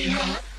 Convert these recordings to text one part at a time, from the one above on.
你好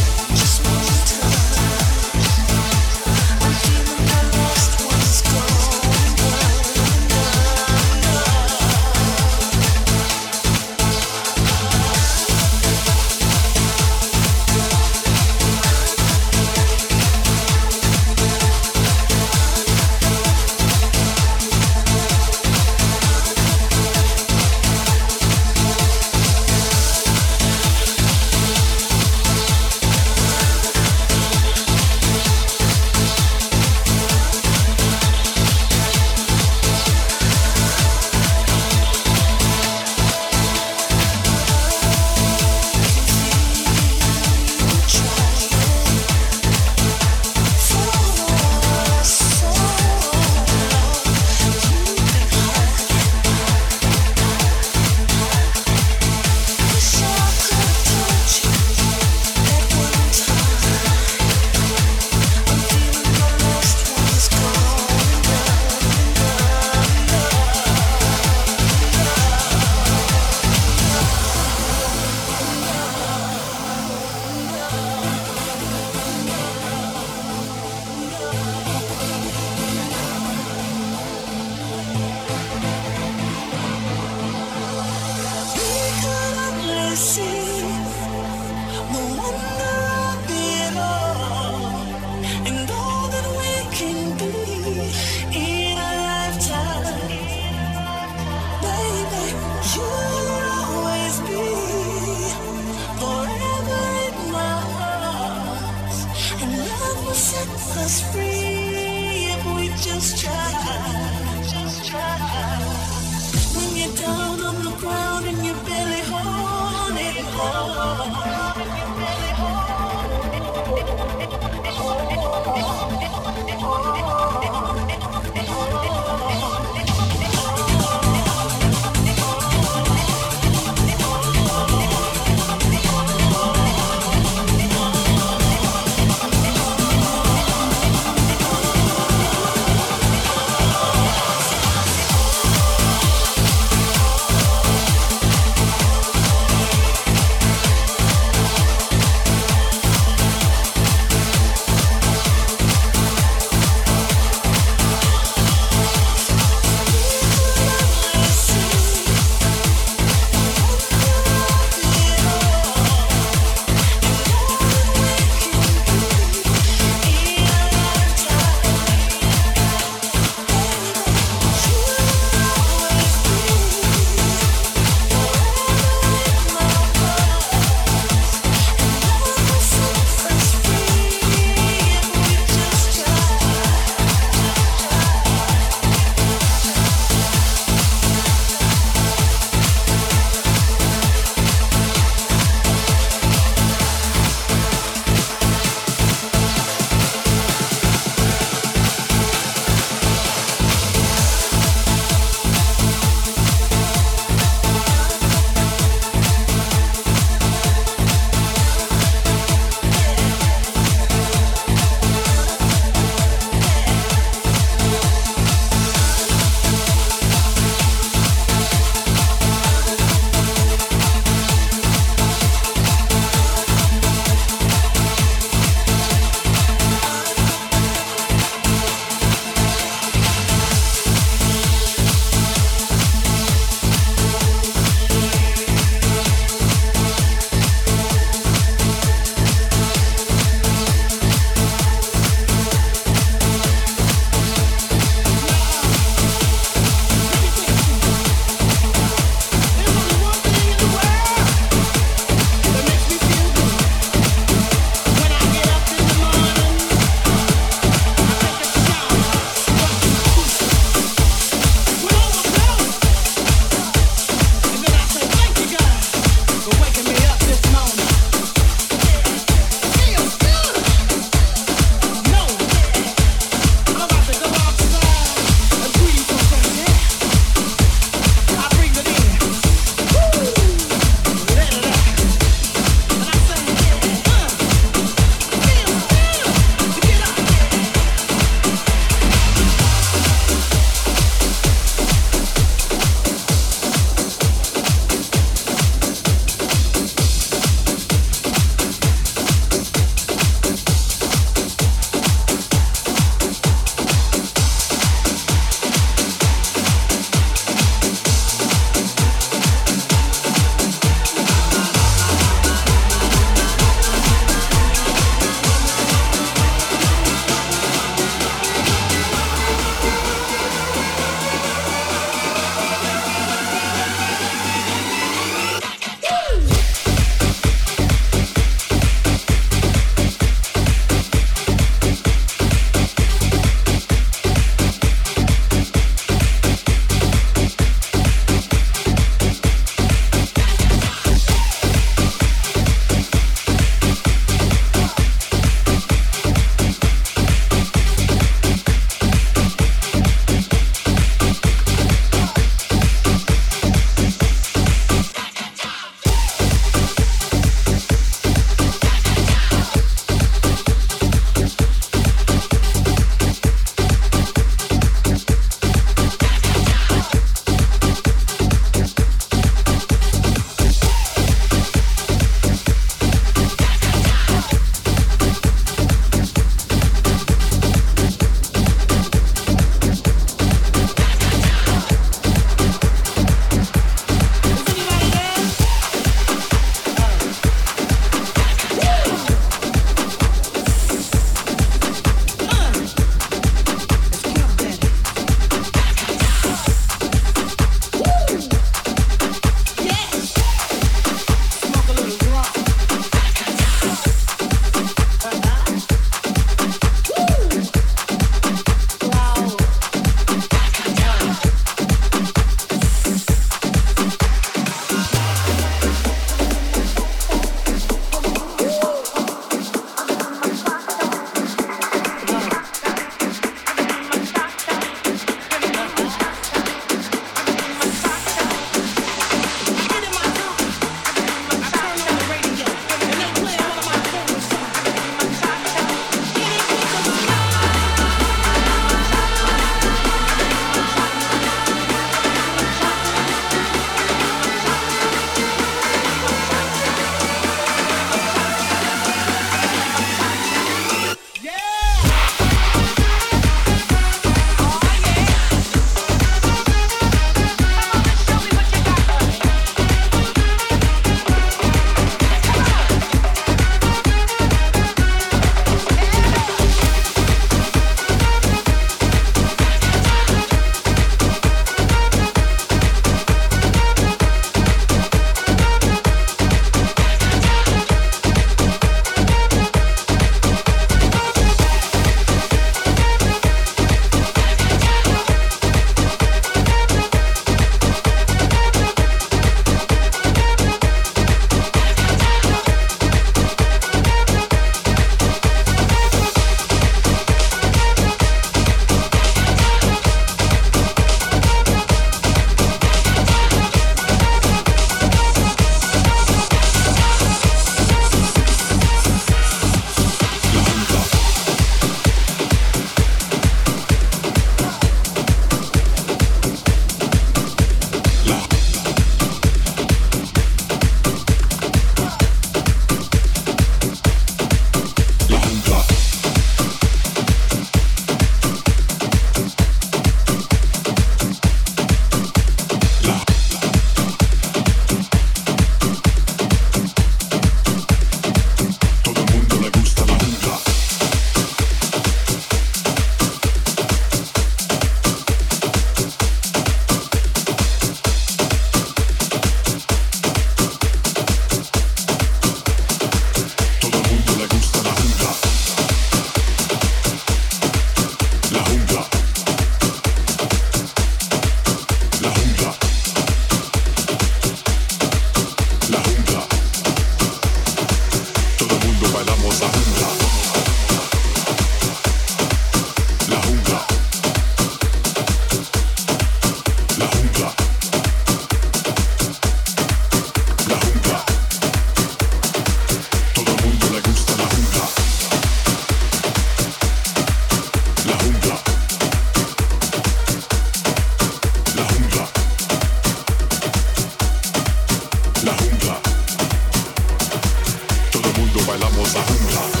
Wasser anklagen.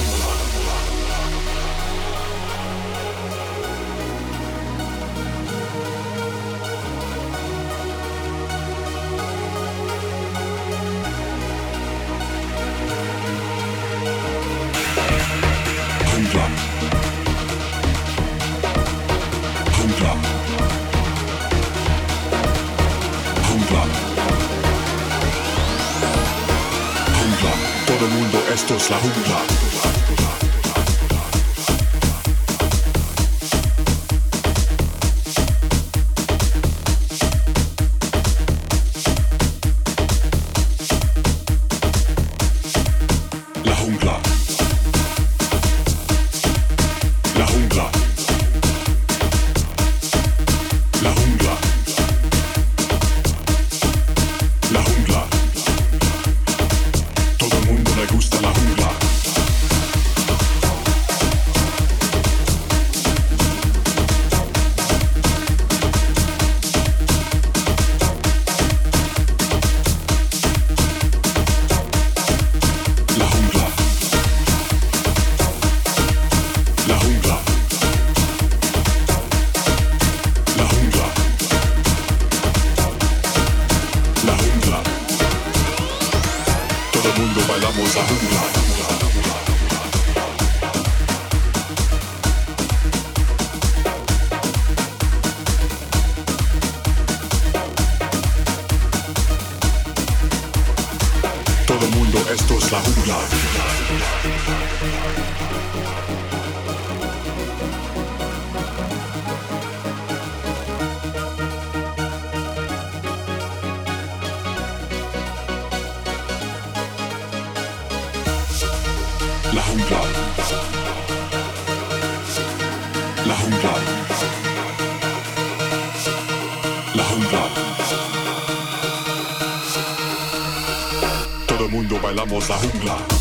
vamos a jungla.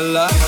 Yeah,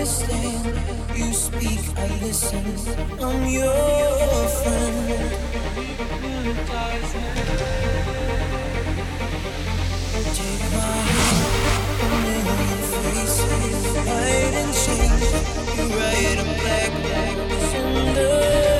understand. You speak, I listen. I'm your friend. Take my hand, a million faces, hide and change. You write a black, black, thunder.